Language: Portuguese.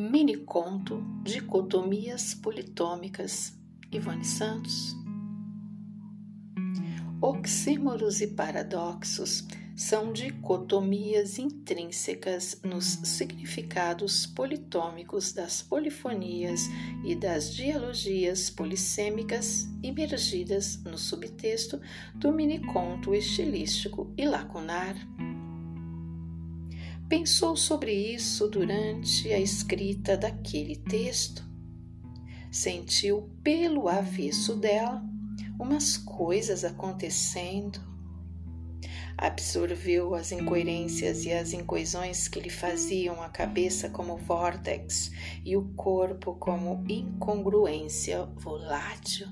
mini conto Dicotomias Politômicas, Ivone Santos. Oxímoros e paradoxos são dicotomias intrínsecas nos significados politômicos das polifonias e das dialogias polissêmicas imergidas no subtexto do miniconto estilístico e lacunar. Pensou sobre isso durante a escrita daquele texto? Sentiu pelo avesso dela umas coisas acontecendo absorveu as incoerências e as incoesões que lhe faziam a cabeça como vórtex e o corpo como incongruência volátil.